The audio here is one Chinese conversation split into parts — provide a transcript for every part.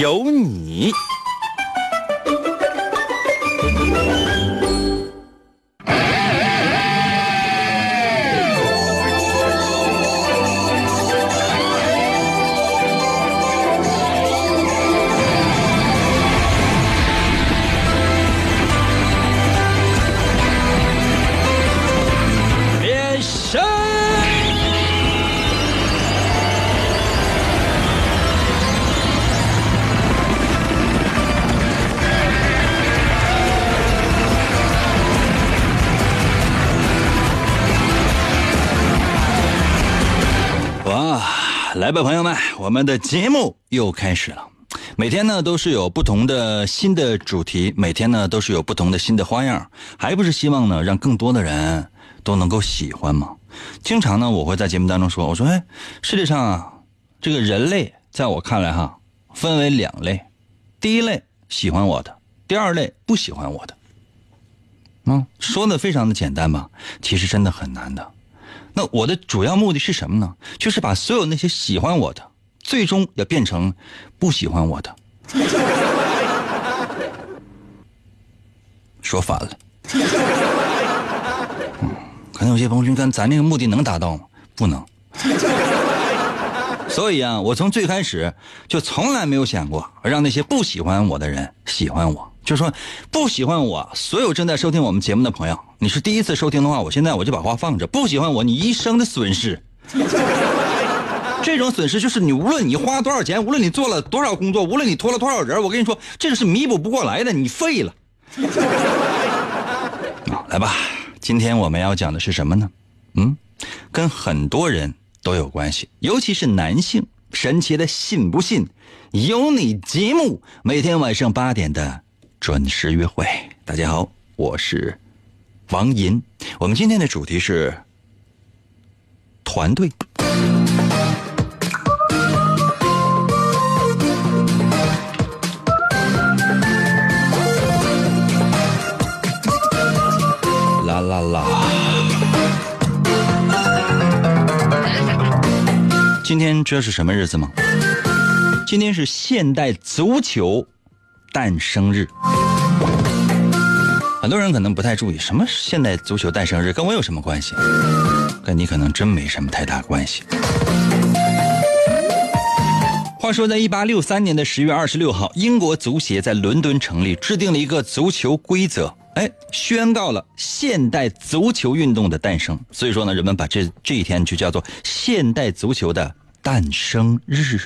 有你。来吧，朋友们，我们的节目又开始了。每天呢都是有不同的新的主题，每天呢都是有不同的新的花样，还不是希望呢让更多的人都能够喜欢吗？经常呢我会在节目当中说，我说，哎，世界上啊，这个人类在我看来哈，分为两类，第一类喜欢我的，第二类不喜欢我的。嗯，说的非常的简单吧，其实真的很难的。那我的主要目的是什么呢？就是把所有那些喜欢我的，最终也变成不喜欢我的。说反了。嗯，可能有些朋友说，看咱这个目的能达到吗？不能。所以啊，我从最开始就从来没有想过让那些不喜欢我的人喜欢我。就说不喜欢我，所有正在收听我们节目的朋友，你是第一次收听的话，我现在我就把话放着。不喜欢我，你一生的损失。这种损失就是你无论你花多少钱，无论你做了多少工作，无论你拖了多少人，我跟你说，这个是弥补不过来的，你废了。来吧，今天我们要讲的是什么呢？嗯，跟很多人都有关系，尤其是男性。神奇的信不信？有你节目每天晚上八点的准时约会。大家好，我是王银。我们今天的主题是团队。啦啦啦！今天这是什么日子吗？今天是现代足球诞生日。很多人可能不太注意，什么现代足球诞生日跟我有什么关系？跟你可能真没什么太大关系。话说，在一八六三年的十月二十六号，英国足协在伦敦成立，制定了一个足球规则，哎，宣告了现代足球运动的诞生。所以说呢，人们把这这一天就叫做现代足球的诞生日。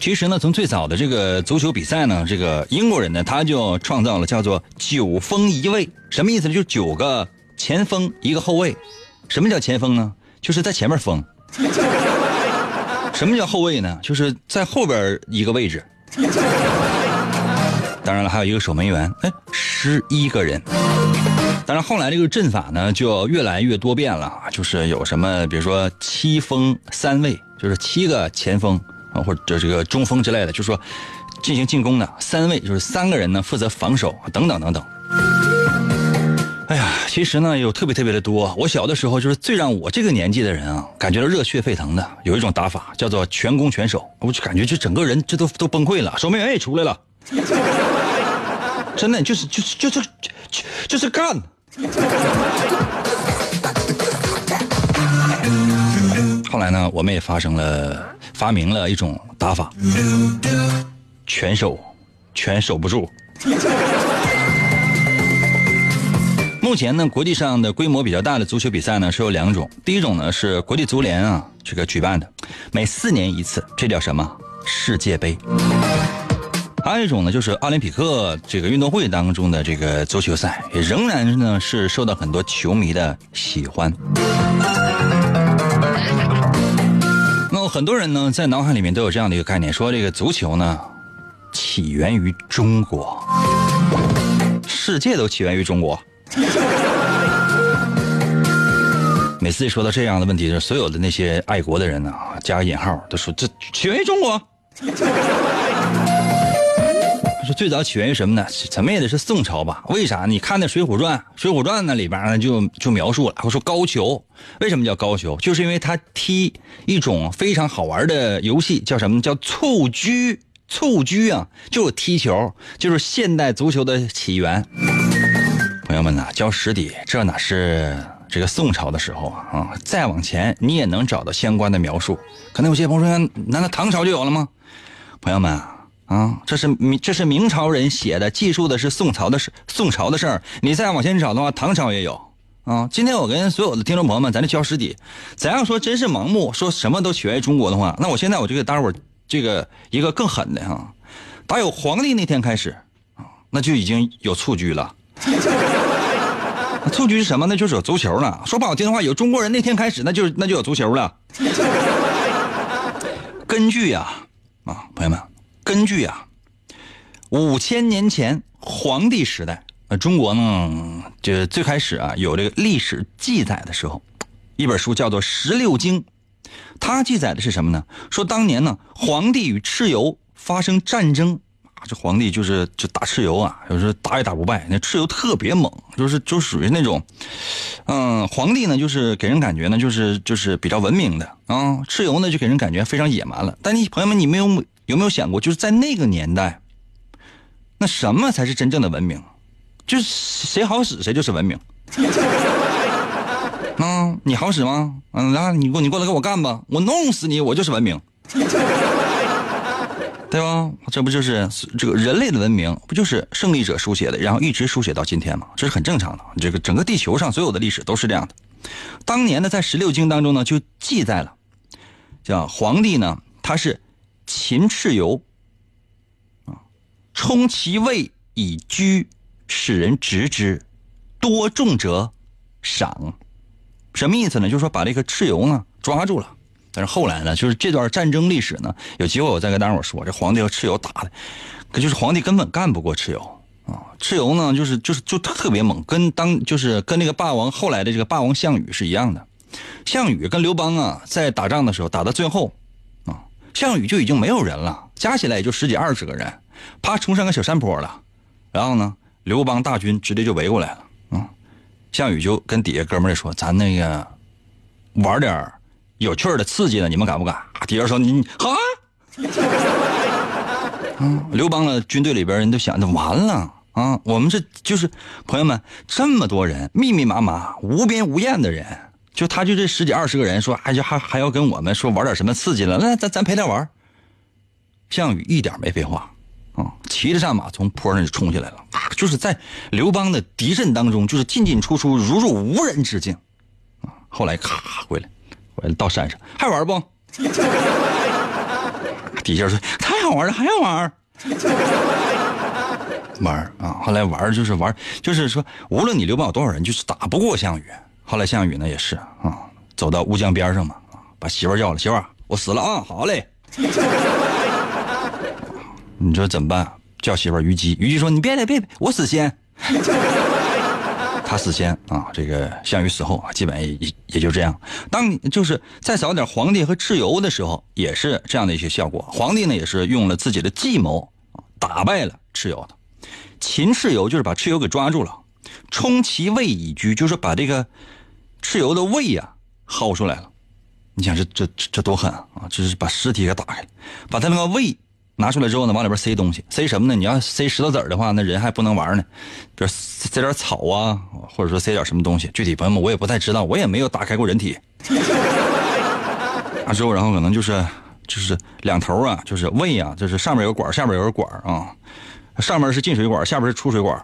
其实呢，从最早的这个足球比赛呢，这个英国人呢，他就创造了叫做九锋一卫，什么意思呢？就九个前锋，一个后卫。什么叫前锋呢？就是在前面锋。什么叫后卫呢？就是在后边一个位置。当然了，还有一个守门员，哎，十一个人。当然，后来这个阵法呢，就越来越多变了，就是有什么，比如说七锋三卫，就是七个前锋啊，或者这个中锋之类的，就是说进行进攻的三位，就是三个人呢负责防守，等等等等。哎呀，其实呢有特别特别的多。我小的时候就是最让我这个年纪的人啊，感觉到热血沸腾的，有一种打法叫做全攻全守，我就感觉就整个人这都都崩溃了，守门员也出来了，真的就是就是就是就就是干。后来呢，我们也发生了发明了一种打法，全守，全守不住。目前呢，国际上的规模比较大的足球比赛呢是有两种，第一种呢是国际足联啊这个举办的，每四年一次，这叫什么世界杯。还有一种呢，就是奥林匹克这个运动会当中的这个足球赛，也仍然呢是受到很多球迷的喜欢。很多人呢，在脑海里面都有这样的一个概念，说这个足球呢，起源于中国，世界都起源于中国。每次一说到这样的问题，就所有的那些爱国的人呢，加个引号，都说这起源于中国。说最早起源于什么呢？怎么也得是宋朝吧？为啥？你看那《水浒传》，《水浒传》那里边呢就就描述了，我说高俅为什么叫高俅？就是因为他踢一种非常好玩的游戏，叫什么？叫蹴鞠。蹴鞠啊，就是踢球，就是现代足球的起源。朋友们呐，教实底，这哪是？这个宋朝的时候啊，啊，再往前你也能找到相关的描述。可能有些朋友说，难道唐朝就有了吗？朋友们啊，啊这是明这是明朝人写的，记述的是宋朝的事，宋朝的事儿。你再往前找的话，唐朝也有啊。今天我跟所有的听众朋友们，咱这教实底，咱要说真是盲目，说什么都起源于中国的话，那我现在我就给大伙儿这个一个更狠的哈，打有皇帝那天开始啊，那就已经有蹴鞠了。蹴鞠是什么？那就是有足球了。说不好听的话，有中国人那天开始，那就那就有足球了。根据呀，啊，朋友们，根据啊，五千年前黄帝时代，呃，中国呢，就最开始啊有这个历史记载的时候，一本书叫做《十六经》，它记载的是什么呢？说当年呢，黄帝与蚩尤发生战争。这皇帝就是就打蚩尤啊，有时候打也打不败。那蚩尤特别猛，就是就属于那种，嗯，皇帝呢就是给人感觉呢就是就是比较文明的啊，蚩尤呢就给人感觉非常野蛮了。但你朋友们，你没有有没有想过，就是在那个年代，那什么才是真正的文明？就是谁好使谁就是文明。啊，你好使吗？嗯，然后，你过你过来跟我干吧，我弄死你，我就是文明。对吧？这不就是这个人类的文明，不就是胜利者书写的，然后一直书写到今天吗？这是很正常的。这个整个地球上所有的历史都是这样的。当年呢，在十六经当中呢，就记载了，叫皇帝呢，他是秦蚩尤啊，充其位以居，使人执之，多重者赏。什么意思呢？就是说把这个蚩尤呢抓住了。但是后来呢，就是这段战争历史呢，有机会我再跟大伙说，这皇帝和蚩尤打的，可就是皇帝根本干不过蚩尤啊。蚩尤呢，就是就是就特别猛，跟当就是跟那个霸王后来的这个霸王项羽是一样的。项羽跟刘邦啊，在打仗的时候打到最后，项羽就已经没有人了，加起来也就十几二十个人，啪冲上个小山坡了，然后呢，刘邦大军直接就围过来了啊。项羽就跟底下哥们儿说：“咱那个玩点。”有趣的、刺激的，你们敢不敢？底下说你好啊！嗯，刘邦的军队里边人都想着完了啊！我们这就是朋友们，这么多人，密密麻麻、无边无沿的人，就他就这十几二十个人，说哎就还还要跟我们说玩点什么刺激的，那咱咱陪他玩。项羽一点没废话啊，骑着战马从坡上就冲下来了，就是在刘邦的敌阵当中，就是进进出出，如入无人之境啊。后来咔回来。到山上还玩不？底下说太好玩了，还要玩玩啊！后来玩就是玩，就是说，无论你刘邦有多少人，就是打不过项羽。后来项羽呢也是啊，走到乌江边上嘛，把媳妇叫了，媳妇我死了啊！好嘞，你说怎么办？叫媳妇虞姬，虞姬说你别别别，我死先。他死先啊，这个项羽死后啊，基本也也就这样。当就是再早点，皇帝和蚩尤的时候，也是这样的一些效果。皇帝呢，也是用了自己的计谋打败了蚩尤的。秦蚩尤就是把蚩尤给抓住了，充其位以居，就是把这个蚩尤的胃呀薅出来了。你想这这这多狠啊！这是把尸体给打开，把他那个胃。拿出来之后呢，往里边塞东西，塞什么呢？你要塞石头子儿的话，那人还不能玩呢。比如塞点草啊，或者说塞点什么东西，具体朋友们我也不太知道，我也没有打开过人体。啊，之后然后可能就是就是两头啊，就是胃啊，就是上面有管，下面有管啊，上面是进水管，下边是出水管。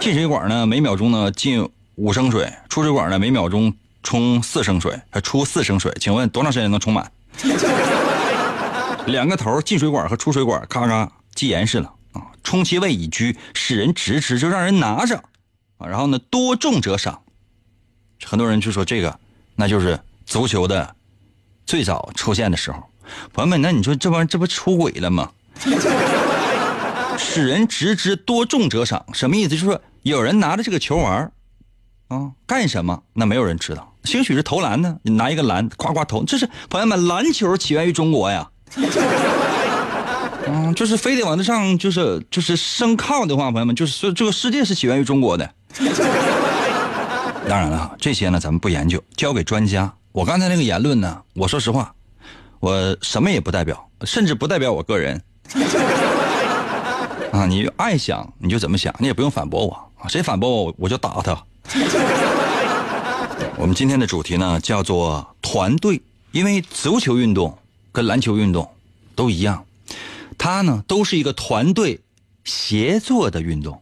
进水管呢，每秒钟呢进五升水；出水管呢，每秒钟冲四升水，还出四升水。请问多长时间能充满？两个头进水管和出水管，咔咔系严实了啊！充其位以居，使人直之，就让人拿着啊！然后呢，多重者赏。很多人就说这个，那就是足球的最早出现的时候，朋友们，那你说这玩意儿这不出轨了吗？使人直之多重者赏，什么意思？就是说有人拿着这个球玩啊，干什么？那没有人知道。兴许是投篮呢，你拿一个篮，夸夸投。这是朋友们，篮球起源于中国呀。嗯，就是非得往这上，就是就是生靠的话，朋友们，就是说这个世界是起源于中国的。当然了，这些呢咱们不研究，交给专家。我刚才那个言论呢，我说实话，我什么也不代表，甚至不代表我个人。啊，你爱想你就怎么想，你也不用反驳我，谁反驳我我就打他。我们今天的主题呢叫做团队，因为足球运动跟篮球运动都一样，它呢都是一个团队协作的运动，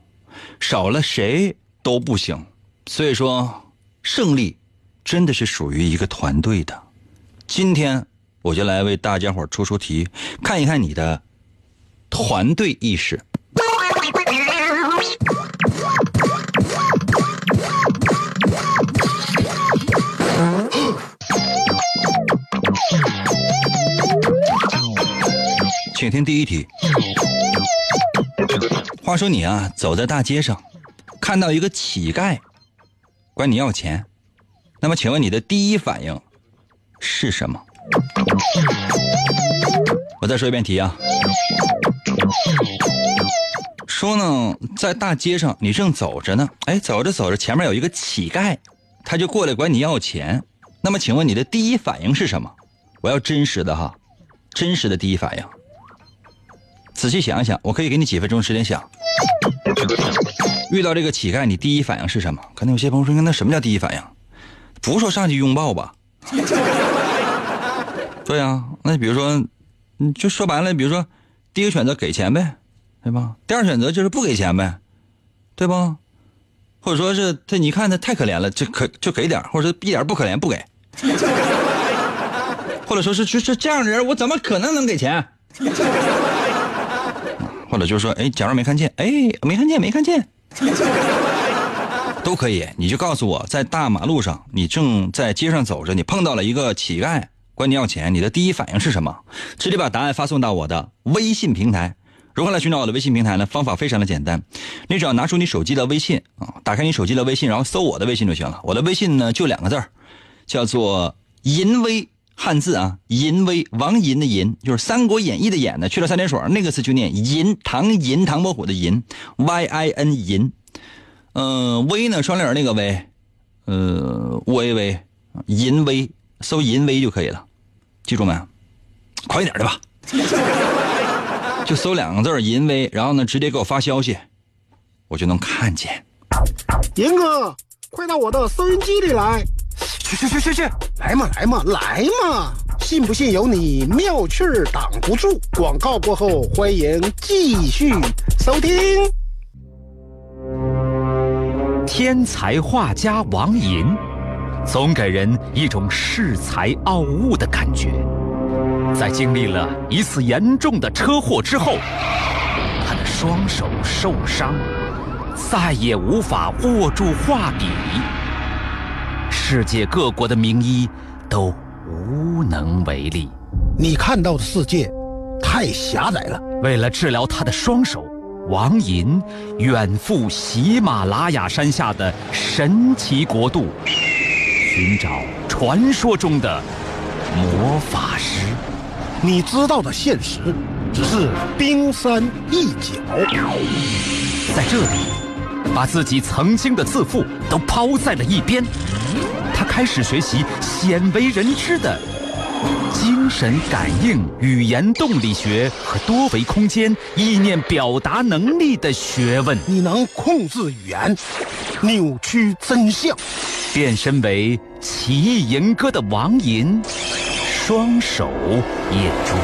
少了谁都不行。所以说，胜利真的是属于一个团队的。今天我就来为大家伙出出题，看一看你的团队意识。请听第一题。话说你啊，走在大街上，看到一个乞丐，管你要钱，那么请问你的第一反应是什么？我再说一遍题啊。说呢，在大街上你正走着呢，哎，走着走着，前面有一个乞丐，他就过来管你要钱。那么请问你的第一反应是什么？我要真实的哈，真实的第一反应。仔细想一想，我可以给你几分钟时间想。遇到这个乞丐，你第一反应是什么？可能有些朋友说，那什么叫第一反应？不是说上去拥抱吧？对呀，那比如说，你就说白了，比如说，第一个选择给钱呗，对吧？第二选择就是不给钱呗，对吧？或者说是他，你看他太可怜了，就可就给点，或者说一点不可怜不给，或者说是就是这样的人，我怎么可能能给钱？或者就是说，哎，假如没看见，哎，没看见，没看见，都可以。你就告诉我在大马路上，你正在街上走着，你碰到了一个乞丐，管你要钱，你的第一反应是什么？直接把答案发送到我的微信平台。如何来寻找我的微信平台呢？方法非常的简单，你只要拿出你手机的微信啊，打开你手机的微信，然后搜我的微信就行了。我的微信呢就两个字，叫做淫威。汉字啊，淫威，王淫的淫，就是《三国演义》的演呢，去了三点水，那个字就念淫，唐寅，唐伯虎的寅，Y I N 淫，嗯，威呢双立那个威，呃，威威，淫威，搜淫威就可以了，记住没？快一点的吧，就搜两个字淫威，然后呢直接给我发消息，我就能看见。银哥，快到我的收音机里来。去去去去去，来嘛来嘛来嘛！信不信由你，妙趣儿挡不住。广告过后，欢迎继续收听。天才画家王寅，总给人一种恃才傲物的感觉。在经历了一次严重的车祸之后，他的双手受伤，再也无法握住画笔。世界各国的名医都无能为力。你看到的世界太狭窄了。为了治疗他的双手，王寅远赴喜马拉雅山下的神奇国度，寻找传说中的魔法师。你知道的现实只是冰山一角。在这里，把自己曾经的自负都抛在了一边。他开始学习鲜为人知的精神感应、语言动力学和多维空间意念表达能力的学问。你能控制语言，扭曲真相，变身为奇异吟歌的王吟，双手也逐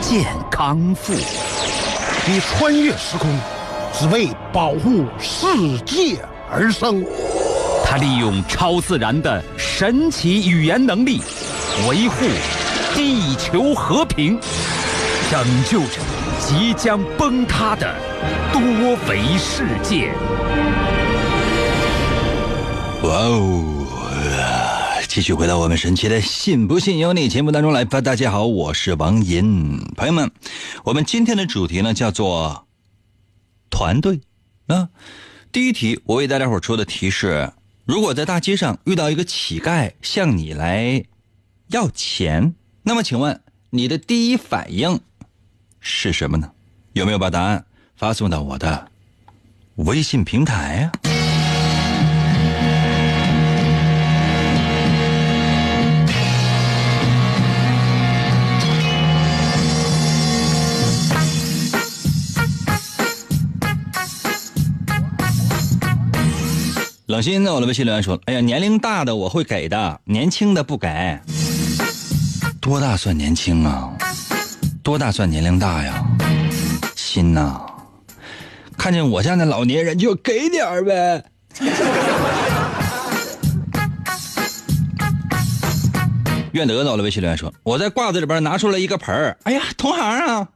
渐康复。你穿越时空，只为保护世界而生。他利用超自然的神奇语言能力，维护地球和平，拯救着即将崩塌的多维世界。哇哦！继续回到我们神奇的“信不信由你”节目当中来吧。大家好，我是王银，朋友们，我们今天的主题呢叫做团队啊。第一题，我为大家伙出的题是：如果在大街上遇到一个乞丐向你来要钱，那么请问你的第一反应是什么呢？有没有把答案发送到我的微信平台啊？冷心在我的微信留言说：“哎呀，年龄大的我会给的，年轻的不给。多大算年轻啊？多大算年龄大呀？心呐，看见我这样的老年人就给点呗。”愿德在我的微信留言说：“我在褂子里边拿出了一个盆儿，哎呀，同行啊。”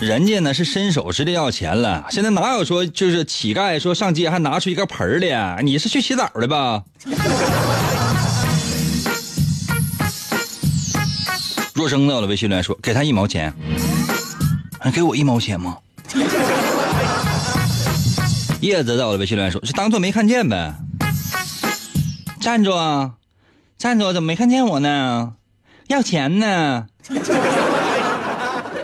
人家呢是伸手直接要钱了，现在哪有说就是乞丐说上街还拿出一个盆儿的？你是去洗澡的吧？若生在我的微信留言说：“给他一毛钱，还给我一毛钱吗？”叶子在我的微信留言说：“是当做没看见呗。”站住啊！站住！怎么没看见我呢？要钱呢？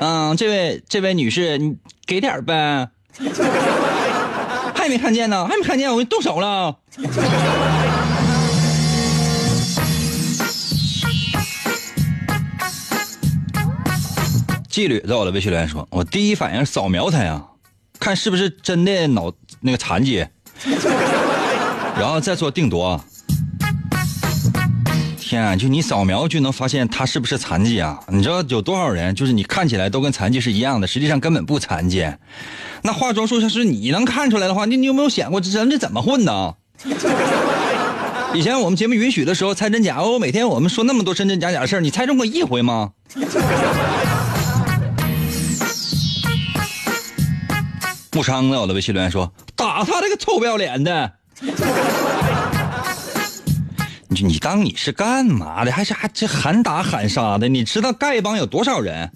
嗯，这位这位女士，你给点呗。还没看见呢，还没看见，我给你动手了。纪律在我的微信留言说：“我第一反应扫描他呀，看是不是真的脑那个残疾，然后再做定夺。”天啊！就你扫描就能发现他是不是残疾啊？你知道有多少人就是你看起来都跟残疾是一样的，实际上根本不残疾。那化妆术要是你能看出来的话，你你有没有想过这人这怎么混的？以前我们节目允许的时候猜真假，我每天我们说那么多真真假假的事你猜中过一回吗？木昌在我的微信留言说：“打他这个臭不要脸的！”你你当你是干嘛的？还是还这喊打喊杀的？你知道丐帮有多少人？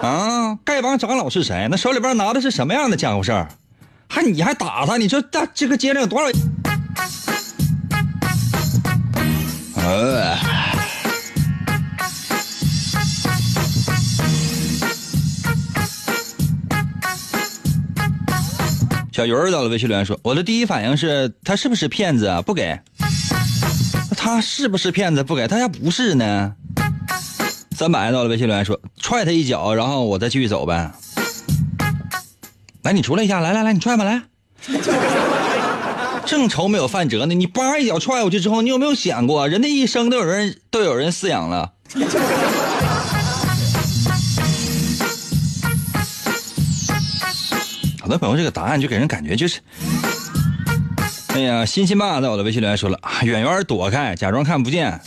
啊，丐帮长老是谁？那手里边拿的是什么样的家伙事儿？还你还打他？你说这这个街上有多少？呃，小鱼儿到了微信留言说：“我的第一反应是他是不是骗子啊？不给。”他是不是骗子？不给他要不是呢？三百到了微信留言说踹他一脚，然后我再继续走呗。来，你出来一下，来来来，你踹吧，来。正愁没有饭辙呢，你叭一脚踹过去之后，你有没有想过，人的一生都有人都有人饲养了？好多朋友这个答案就给人感觉就是。哎呀，欣欣爸在我的微信留言说了，远远躲开，假装看不见。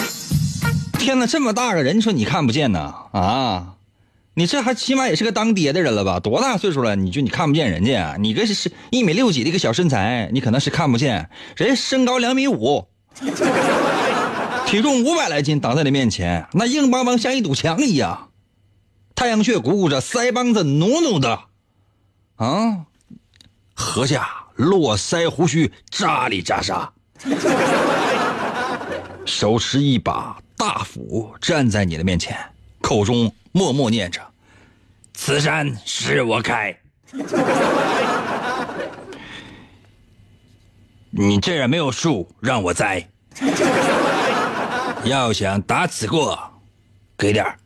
天哪，这么大个人，你说你看不见呢？啊，你这还起码也是个当爹的人了吧？多大岁数了？你就你看不见人家？你这是一米六几的一个小身材，你可能是看不见。人家身高两米五，体重五百来斤，挡在你面前，那硬邦邦像一堵墙一样，太阳穴鼓鼓着，腮帮子努努的，啊，合家。络腮胡须扎里扎沙，手持一把大斧站在你的面前，口中默默念着：“此山是我开，你这儿没有树让我栽，要想打此过，给点儿。”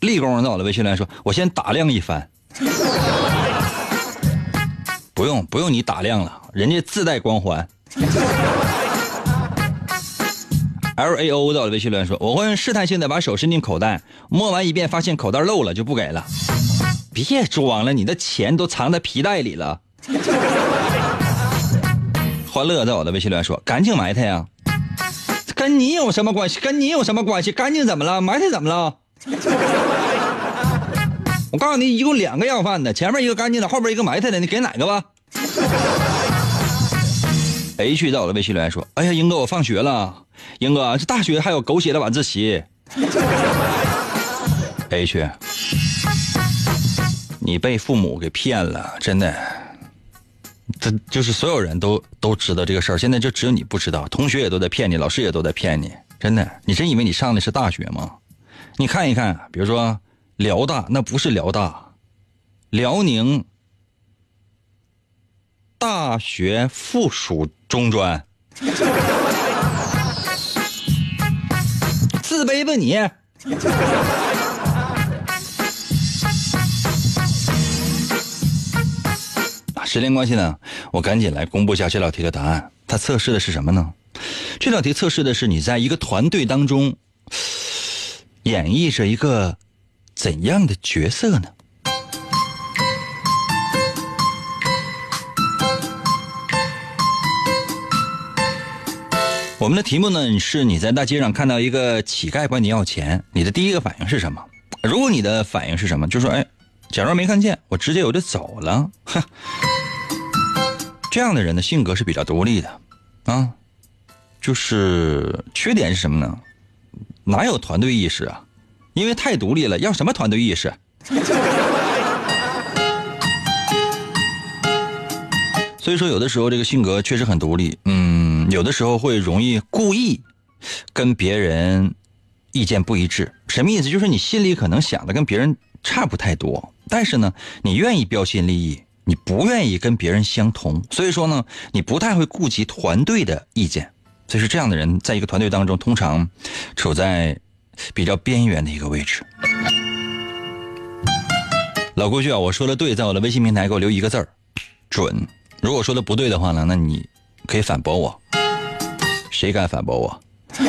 立功在我的微信来说，我先打量一番。不用不用你打量了，人家自带光环。L A O 在我的微信来说，我会试探性的把手伸进口袋，摸完一遍发现口袋漏了就不给了。别装了，你的钱都藏在皮带里了。欢乐在我的微信来说，赶紧埋汰呀！跟你有什么关系？跟你有什么关系？干净怎么了？埋汰怎么了？我告诉你，一共两个要饭的，前面一个干净的，后边一个埋汰的，你给哪个吧？H 在我的微信留言说：“哎呀，英哥，我放学了。英哥，这大学还有狗血的晚自习。”H，你被父母给骗了，真的。这就是所有人都都知道这个事儿，现在就只有你不知道，同学也都在骗你，老师也都在骗你，真的。你真以为你上的是大学吗？你看一看，比如说辽大，那不是辽大，辽宁大学附属中专，自卑吧你！时间关系呢，我赶紧来公布一下这道题的答案。它测试的是什么呢？这道题测试的是你在一个团队当中 演绎着一个怎样的角色呢？我们的题目呢是你在大街上看到一个乞丐管你要钱，你的第一个反应是什么？如果你的反应是什么，就说哎，假装没看见，我直接我就走了。哼，这样的人的性格是比较独立的，啊，就是缺点是什么呢？哪有团队意识啊？因为太独立了，要什么团队意识？所以说，有的时候这个性格确实很独立，嗯，有的时候会容易故意跟别人意见不一致。什么意思？就是你心里可能想的跟别人差不太多，但是呢，你愿意标新立异，你不愿意跟别人相同。所以说呢，你不太会顾及团队的意见。所以说，这样的人在一个团队当中，通常处在比较边缘的一个位置。老规矩啊，我说的对，在我的微信平台给我留一个字儿，准。如果说的不对的话呢，那你可以反驳我。谁敢反驳我？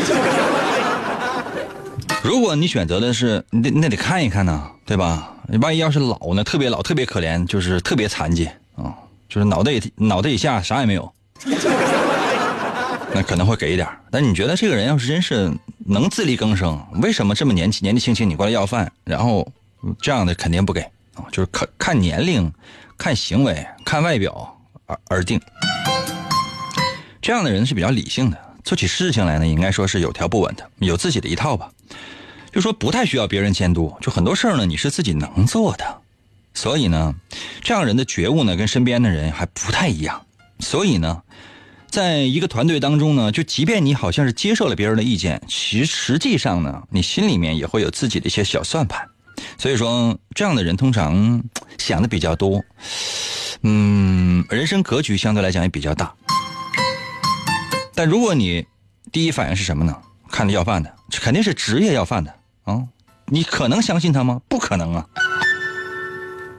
如果你选择的是，你得那得看一看呢，对吧？万一要是老呢，特别老，特别可怜，就是特别残疾啊，就是脑袋脑袋以下啥也没有，那可能会给一点。但你觉得这个人要是真是能自力更生，为什么这么年轻年纪轻轻你过来要饭？然后这样的肯定不给啊，就是看看年龄、看行为、看外表。而而定，这样的人是比较理性的，做起事情来呢，应该说是有条不紊的，有自己的一套吧。就说不太需要别人监督，就很多事儿呢，你是自己能做的。所以呢，这样人的觉悟呢，跟身边的人还不太一样。所以呢，在一个团队当中呢，就即便你好像是接受了别人的意见，其实际上呢，你心里面也会有自己的一些小算盘。所以说，这样的人通常 想的比较多。嗯，人生格局相对来讲也比较大，但如果你第一反应是什么呢？看着要饭的，肯定是职业要饭的啊！你可能相信他吗？不可能啊！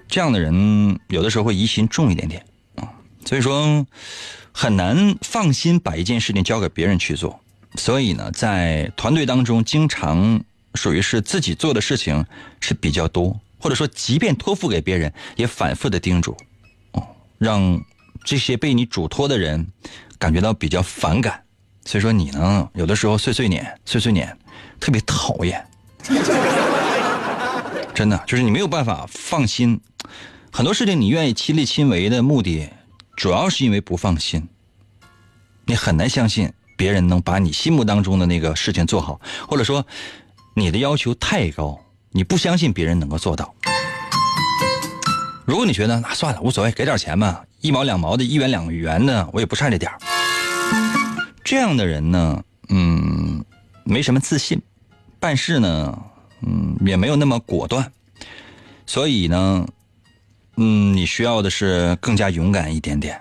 这样的人有的时候会疑心重一点点，所以说很难放心把一件事情交给别人去做。所以呢，在团队当中，经常属于是自己做的事情是比较多，或者说即便托付给别人，也反复的叮嘱。哦让这些被你嘱托的人感觉到比较反感，所以说你呢，有的时候碎碎念、碎碎念，特别讨厌。真的，就是你没有办法放心，很多事情你愿意亲力亲为的目的，主要是因为不放心。你很难相信别人能把你心目当中的那个事情做好，或者说你的要求太高，你不相信别人能够做到。如果你觉得那算了无所谓，给点钱吧，一毛两毛的，一元两元的，我也不差这点这样的人呢，嗯，没什么自信，办事呢，嗯，也没有那么果断，所以呢，嗯，你需要的是更加勇敢一点点，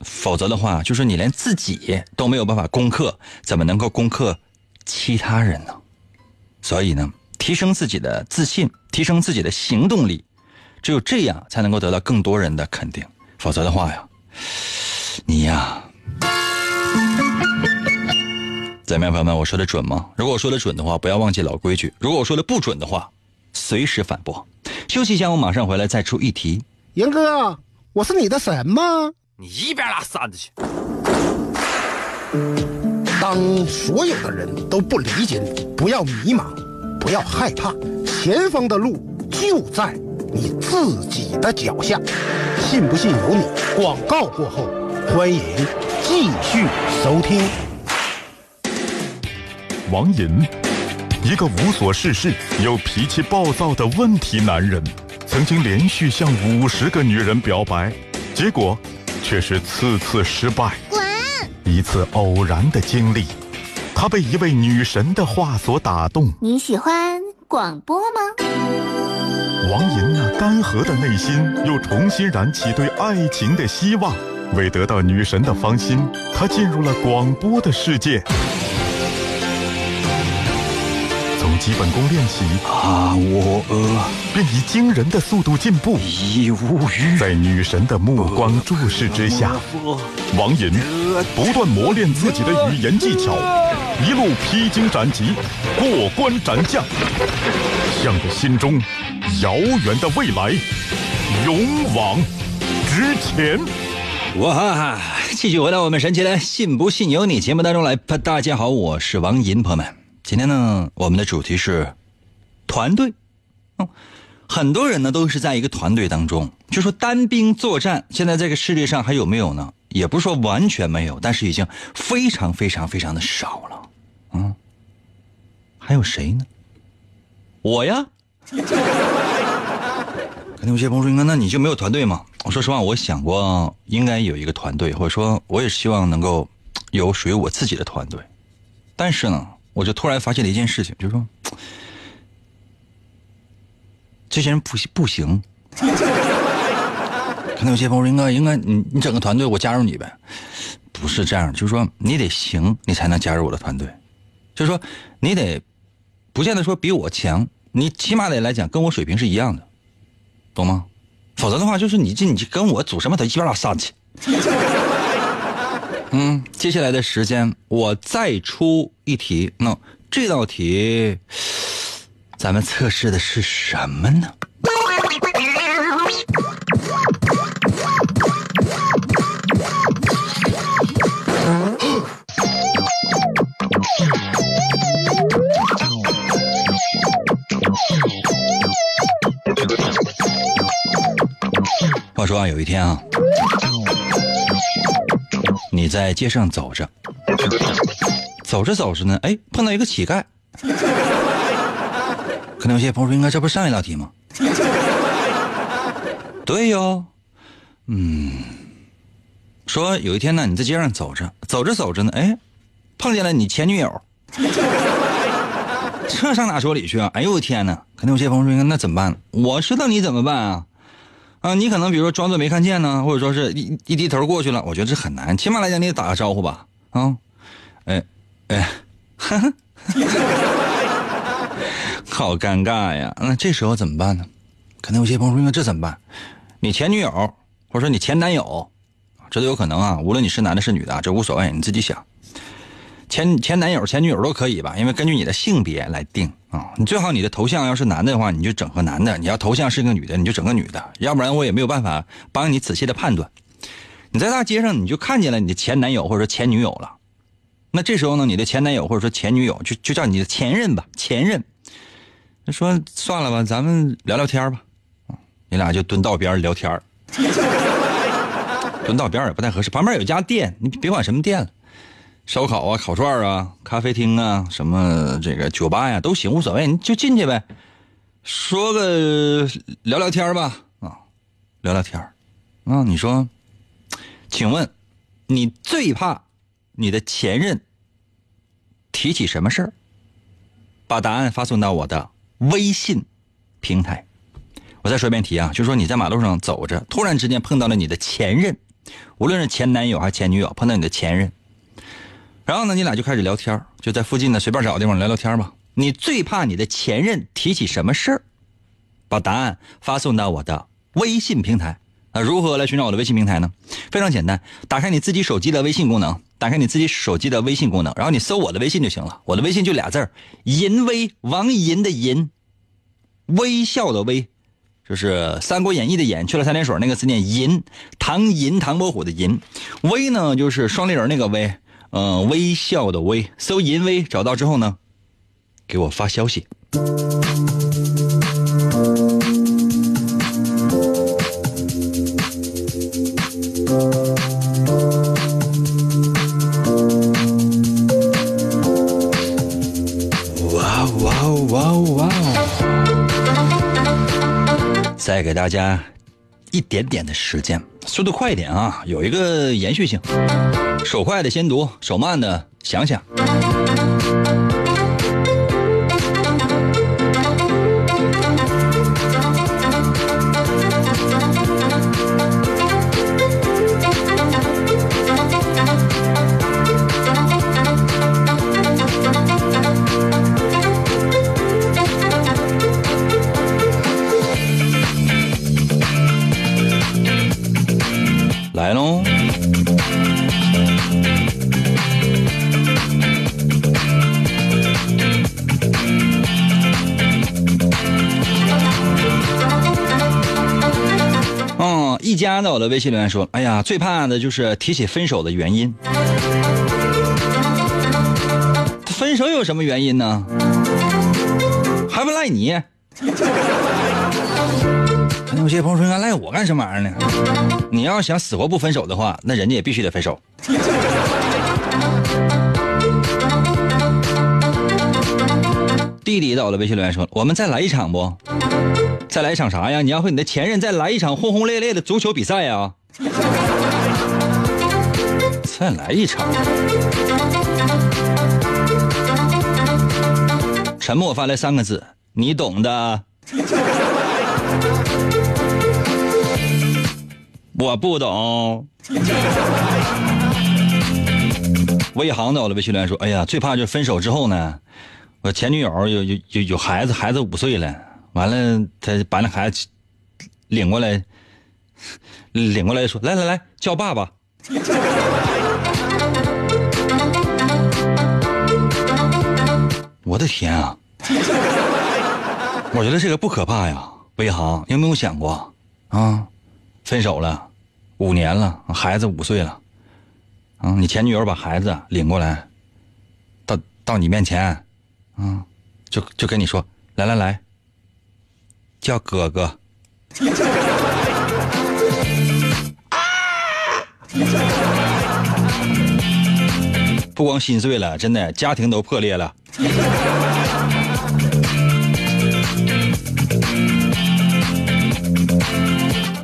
否则的话，就是你连自己都没有办法攻克，怎么能够攻克其他人呢？所以呢，提升自己的自信，提升自己的行动力。只有这样才能够得到更多人的肯定，否则的话呀，你呀，怎么样，朋友们？我说的准吗？如果我说的准的话，不要忘记老规矩；如果我说的不准的话，随时反驳。休息一下，我马上回来再出一题。严哥，我是你的神吗？你一边拉扇子去！当所有的人都不理解你，不要迷茫，不要害怕，前方的路就在。你自己的脚下。信不信由你。广告过后，欢迎继续收听。王银，一个无所事事又脾气暴躁的问题男人，曾经连续向五十个女人表白，结果却是次次失败。滚！一次偶然的经历，他被一位女神的话所打动。你喜欢广播吗？王银那干涸的内心又重新燃起对爱情的希望。为得到女神的芳心，他进入了广播的世界。从基本功练习，啊，我呃，便以惊人的速度进步。已无语。在女神的目光注视之下，王寅不断磨练自己的语言技巧，一路披荆斩棘，过关斩将，向着心中遥远的未来勇往直前。哇！继续回到我们神奇的“信不信由你”节目当中来。大家好，我是王银，朋友们。今天呢，我们的主题是团队。嗯，很多人呢都是在一个团队当中，就说单兵作战，现在这个世界上还有没有呢？也不是说完全没有，但是已经非常非常非常的少了。嗯，还有谁呢？我呀。可能有些朋友说：“那你就没有团队吗？”我说实话，我想过应该有一个团队，或者说我也希望能够有属于我自己的团队。但是呢，我就突然发现了一件事情，就是说，这些人不不行。可能有些朋友：“应该应该，你你整个团队，我加入你呗。”不是这样，就是说你得行，你才能加入我的团队。就是说你得不见得说比我强，你起码得来讲跟我水平是一样的。懂吗？否则的话，就是你这你跟我组什么一边拉上去。嗯，接下来的时间我再出一题。那这道题，咱们测试的是什么呢？话说啊，有一天啊，你在街上走着，走着走着呢，哎，碰到一个乞丐。可能有些朋友说，应该这不是上一道题吗？对哟，嗯，说有一天呢，你在街上走着，走着走着呢，哎，碰见了你前女友。这上哪说理去啊？哎呦我天哪！可能有些朋友说，那怎么办？我知道你怎么办啊？啊，你可能比如说装作没看见呢，或者说是一一低头过去了，我觉得这很难。起码来讲，你得打个招呼吧，啊，哎，哎，好尴尬呀。那这时候怎么办呢？可能有些朋友说，那这怎么办？你前女友或者说你前男友，这都有可能啊。无论你是男的是女的，这无所谓，你自己想。前前男友、前女友都可以吧，因为根据你的性别来定啊。你最好你的头像要是男的话，你就整个男的；你要头像是个女的，你就整个女的。要不然我也没有办法帮你仔细的判断。你在大街上你就看见了你的前男友或者说前女友了，那这时候呢，你的前男友或者说前女友就就叫你的前任吧，前任。说算了吧，咱们聊聊天吧。你俩就蹲道边聊天 蹲道边也不太合适，旁边有家店，你别管什么店了。烧烤啊，烤串啊，咖啡厅啊，什么这个酒吧呀，都行，无所谓，你就进去呗，说个聊聊天吧，啊，聊聊天啊，你说，请问，你最怕你的前任提起什么事儿？把答案发送到我的微信平台。我再说一遍题啊，就是说你在马路上走着，突然之间碰到了你的前任，无论是前男友还是前女友，碰到你的前任。然后呢，你俩就开始聊天就在附近呢随便找个地方聊聊天吧。你最怕你的前任提起什么事儿？把答案发送到我的微信平台。啊，如何来寻找我的微信平台呢？非常简单，打开你自己手机的微信功能，打开你自己手机的微信功能，然后你搜我的微信就行了。我的微信就俩字儿：银威，王银的银，微笑的微，就是《三国演义》的演去了三点水那个字念银，唐银唐伯虎的银，威呢就是双立人那个威。嗯，微笑的微，搜银微，找到之后呢，给我发消息。哇哇哇哇。再给大家一点点的时间。速度快一点啊，有一个延续性。手快的先读，手慢的想想。家在我的微信留言说：“哎呀，最怕的就是提起分手的原因。分手有什么原因呢？还不赖你？那有些朋友说，应该赖我干什么玩意儿呢？你要想死活不分手的话，那人家也必须得分手。弟弟到我的微信留言说：“我们再来一场不？再来一场啥呀？你要和你的前任再来一场轰轰烈烈的足球比赛呀？再来一场。”沉默发来三个字：“你懂的。”我不懂。魏航到了微训练说：“哎呀，最怕就是分手之后呢，我前女友有有有有孩子，孩子五岁了，完了他把那孩子领过来，领过来说：来来来，叫爸爸。我的天啊！我觉得这个不可怕呀，魏航，有没有想过啊？分手了。”五年了，孩子五岁了，啊，你前女友把孩子领过来，到到你面前，啊，就就跟你说，来来来，叫哥哥。不光心碎了，真的家庭都破裂了。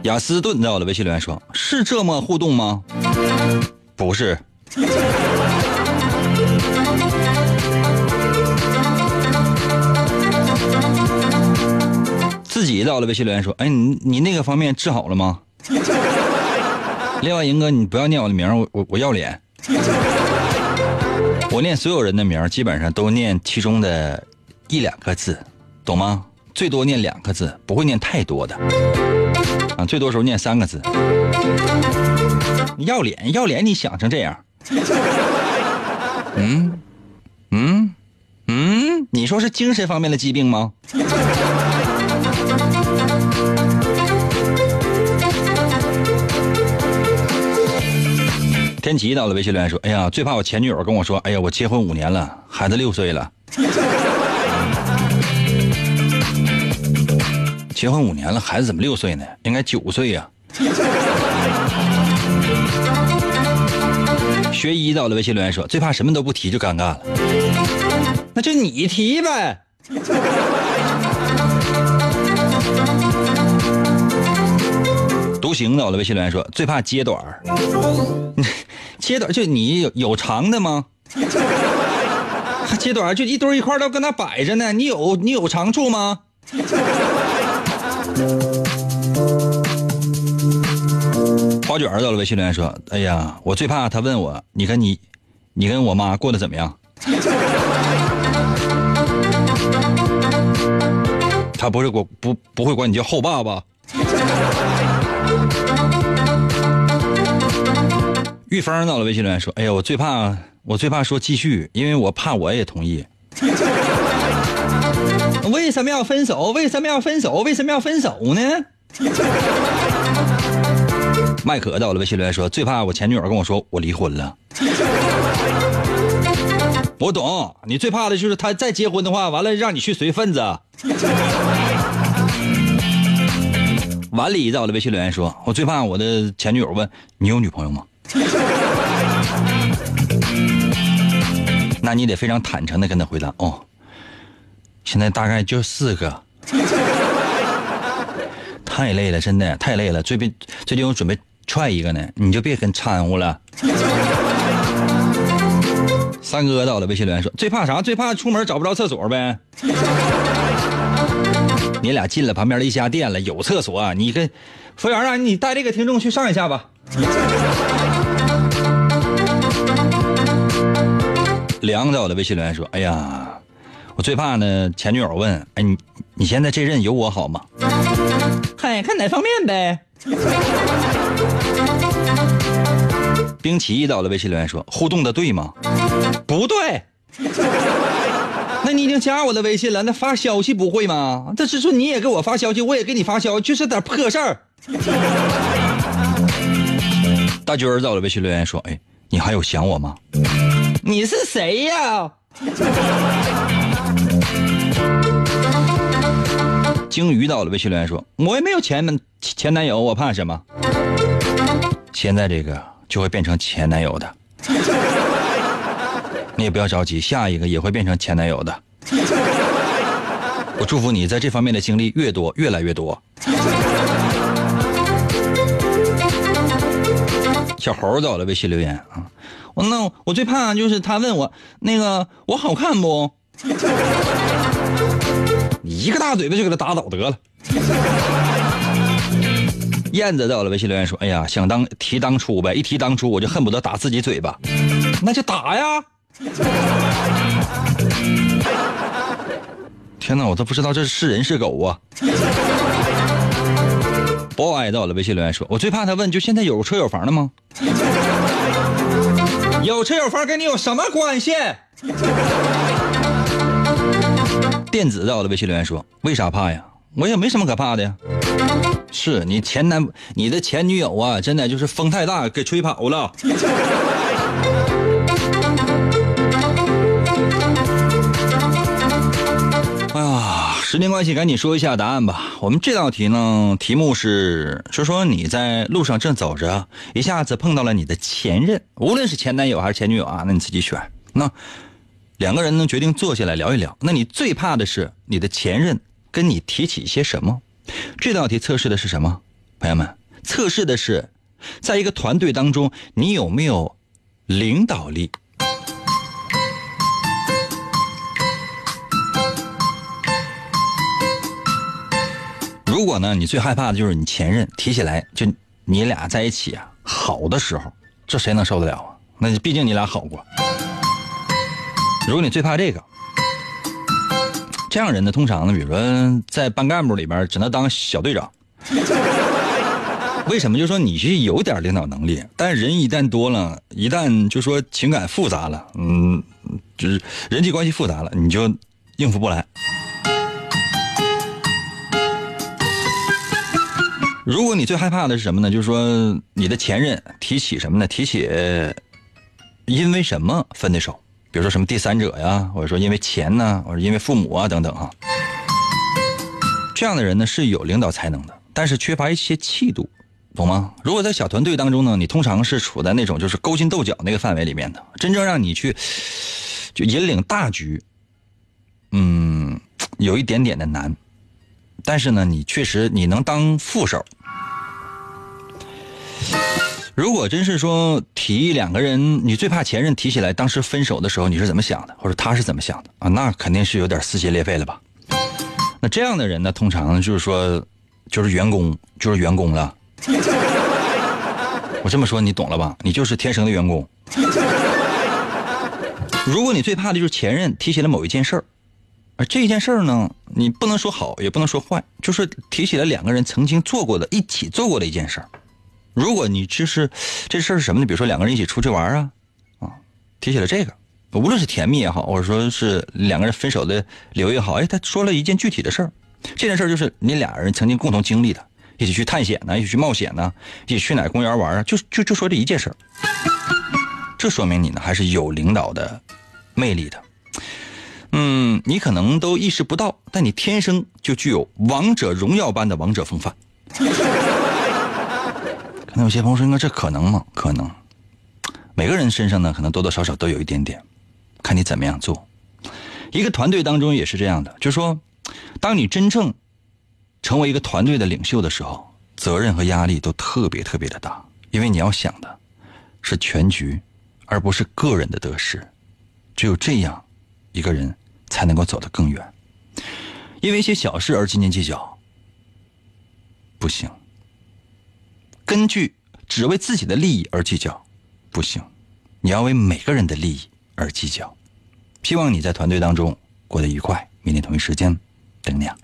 雅斯顿在我的微信留言说：“是这么互动吗？不是。”自己到了微信留言说：“哎，你你那个方面治好了吗？” 另外，银哥，你不要念我的名，我我我要脸。我念所有人的名，基本上都念其中的一两个字，懂吗？最多念两个字，不会念太多的。啊，最多时候念三个字。要脸要脸，你想成这样？嗯，嗯，嗯，你说是精神方面的疾病吗？天琪到了微信留言说：“哎呀，最怕我前女友跟我说，哎呀，我结婚五年了，孩子六岁了。”结婚五年了，孩子怎么六岁呢？应该九岁呀。学医到了微信留言说：“最怕什么都不提就尴尬了。”那就你提呗。独行到了微信留言说：“最怕揭短儿。切短就你有有长的吗？切短就一堆一块都搁那摆着呢。你有你有长处吗？”花卷到了微信留言说：“哎呀，我最怕他问我，你跟你，你跟我妈过得怎么样？”他不是管不不会管你叫后爸吧？玉芳到了微信留言说：“哎呀，我最怕我最怕说继续，因为我怕我也同意。”为什么要分手？为什么要分手？为什么要分手呢？麦可到了微信留言说：“最怕我前女友跟我说我离婚了。”我懂，你最怕的就是他再结婚的话，完了让你去随份子。碗里在我的微信留言说：“我最怕我的前女友问你有女朋友吗？” 那你得非常坦诚的跟他回答哦。现在大概就四个，太累了，真的太累了。最近最近我准备踹一个呢，你就别跟掺和了。三哥到了，微信留言说：“最怕啥？最怕出门找不着厕所呗。”你俩进了旁边的一家店了，有厕所，你跟服务员啊，你带这个听众去上一下吧。梁在我的，微信留言说：“哎呀，我最怕呢，前女友问，哎你你现在这任有我好吗？嗨，看哪方面呗。”冰淇到的，微信留言说：“互动的对吗？不对。那你已经加我的微信了，那发消息不会吗？这是说你也给我发消息，我也给你发消息，就是点破事儿。”大军儿到了，微信留言说：“哎，你还有想我吗？你是谁呀？” 鲸鱼到了，微信留言说：“我也没有前前男友，我怕什么？现在这个。”就会变成前男友的，你也不要着急，下一个也会变成前男友的。我祝福你在这方面的经历越多，越来越多。小猴到了，微信留言啊，我那我最怕就是他问我那个我好看不？你一个大嘴巴就给他打倒得了。燕子到了，微信留言说：“哎呀，想当提当初呗，一提当初我就恨不得打自己嘴巴，那就打呀！” 天哪，我都不知道这是人是狗啊！boy 到了，微信留言说：“我最怕他问，就现在有车有房了吗？有车有房跟你有什么关系？”电子到了，微信留言说：“为啥怕呀？我也没什么可怕的呀。”是你前男，你的前女友啊，真的就是风太大给吹跑了。时间关系，赶紧说一下答案吧。我们这道题呢，题目是说说你在路上正走着，一下子碰到了你的前任，无论是前男友还是前女友啊，那你自己选。那两个人呢，决定坐下来聊一聊。那你最怕的是你的前任跟你提起一些什么？这道题测试的是什么？朋友们，测试的是，在一个团队当中，你有没有领导力？如果呢，你最害怕的就是你前任提起来，就你俩在一起啊好的时候，这谁能受得了啊？那毕竟你俩好过。如果你最怕这个。这样人呢，通常呢，比如说在班干部里边，只能当小队长。为什么？就说你是有点领导能力，但人一旦多了，一旦就说情感复杂了，嗯，就是人际关系复杂了，你就应付不来。如果你最害怕的是什么呢？就是说你的前任提起什么呢？提起因为什么分的手？比如说什么第三者呀，或者说因为钱呢，或者因为父母啊等等哈，这样的人呢是有领导才能的，但是缺乏一些气度，懂吗？如果在小团队当中呢，你通常是处在那种就是勾心斗角那个范围里面的，真正让你去就引领大局，嗯，有一点点的难，但是呢，你确实你能当副手。如果真是说提两个人，你最怕前任提起来，当时分手的时候你是怎么想的，或者他是怎么想的啊？那肯定是有点撕心裂肺了吧？那这样的人呢，通常就是说，就是员工，就是员工了。我这么说你懂了吧？你就是天生的员工。如果你最怕的就是前任提起了某一件事儿，而这一件事儿呢，你不能说好，也不能说坏，就是提起了两个人曾经做过的、一起做过的一件事儿。如果你就是这事儿是什么呢？比如说两个人一起出去玩啊，啊，提起了这个，无论是甜蜜也好，或者说是两个人分手的理由也好，哎，他说了一件具体的事儿，这件事儿就是你俩人曾经共同经历的，一起去探险呢，一起去冒险呢，一起去哪公园玩啊，就就就说这一件事儿，这说明你呢还是有领导的魅力的。嗯，你可能都意识不到，但你天生就具有王者荣耀般的王者风范。那有些朋友说：“应该这可能吗？可能，每个人身上呢，可能多多少少都有一点点，看你怎么样做。一个团队当中也是这样的，就是说，当你真正成为一个团队的领袖的时候，责任和压力都特别特别的大，因为你要想的是全局，而不是个人的得失。只有这样，一个人才能够走得更远。因为一些小事而斤斤计较，不行；根据只为自己的利益而计较，不行。你要为每个人的利益而计较。希望你在团队当中过得愉快。明天同一时间等你啊。